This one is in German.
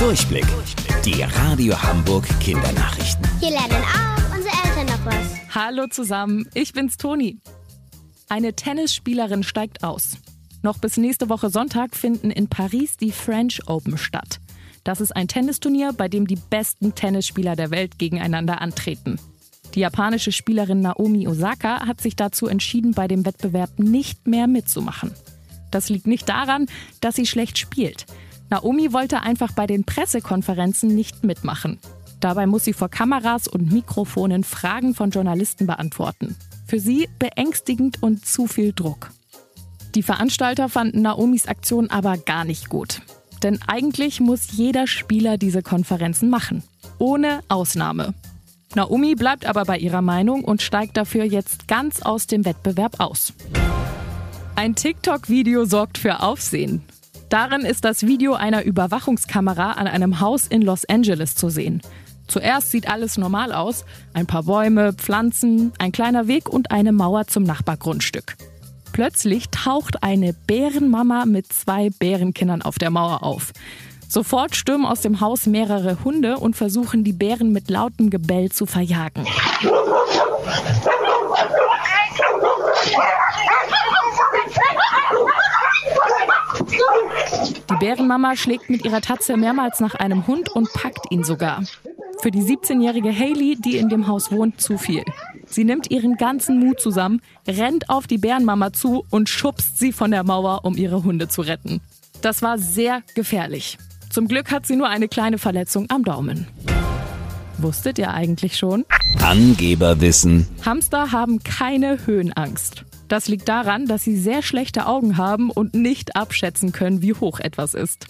Durchblick. Die Radio Hamburg Kindernachrichten. Hier lernen auch unsere Eltern noch was. Hallo zusammen, ich bin's Toni. Eine Tennisspielerin steigt aus. Noch bis nächste Woche Sonntag finden in Paris die French Open statt. Das ist ein Tennisturnier, bei dem die besten Tennisspieler der Welt gegeneinander antreten. Die japanische Spielerin Naomi Osaka hat sich dazu entschieden, bei dem Wettbewerb nicht mehr mitzumachen. Das liegt nicht daran, dass sie schlecht spielt. Naomi wollte einfach bei den Pressekonferenzen nicht mitmachen. Dabei muss sie vor Kameras und Mikrofonen Fragen von Journalisten beantworten. Für sie beängstigend und zu viel Druck. Die Veranstalter fanden Naomis Aktion aber gar nicht gut. Denn eigentlich muss jeder Spieler diese Konferenzen machen. Ohne Ausnahme. Naomi bleibt aber bei ihrer Meinung und steigt dafür jetzt ganz aus dem Wettbewerb aus. Ein TikTok-Video sorgt für Aufsehen. Darin ist das Video einer Überwachungskamera an einem Haus in Los Angeles zu sehen. Zuerst sieht alles normal aus. Ein paar Bäume, Pflanzen, ein kleiner Weg und eine Mauer zum Nachbargrundstück. Plötzlich taucht eine Bärenmama mit zwei Bärenkindern auf der Mauer auf. Sofort stürmen aus dem Haus mehrere Hunde und versuchen die Bären mit lautem Gebell zu verjagen. Die Bärenmama schlägt mit ihrer Tatze mehrmals nach einem Hund und packt ihn sogar. Für die 17-jährige Haley, die in dem Haus wohnt, zu viel. Sie nimmt ihren ganzen Mut zusammen, rennt auf die Bärenmama zu und schubst sie von der Mauer, um ihre Hunde zu retten. Das war sehr gefährlich. Zum Glück hat sie nur eine kleine Verletzung am Daumen. Wusstet ihr eigentlich schon? Angeberwissen. Hamster haben keine Höhenangst. Das liegt daran, dass sie sehr schlechte Augen haben und nicht abschätzen können, wie hoch etwas ist.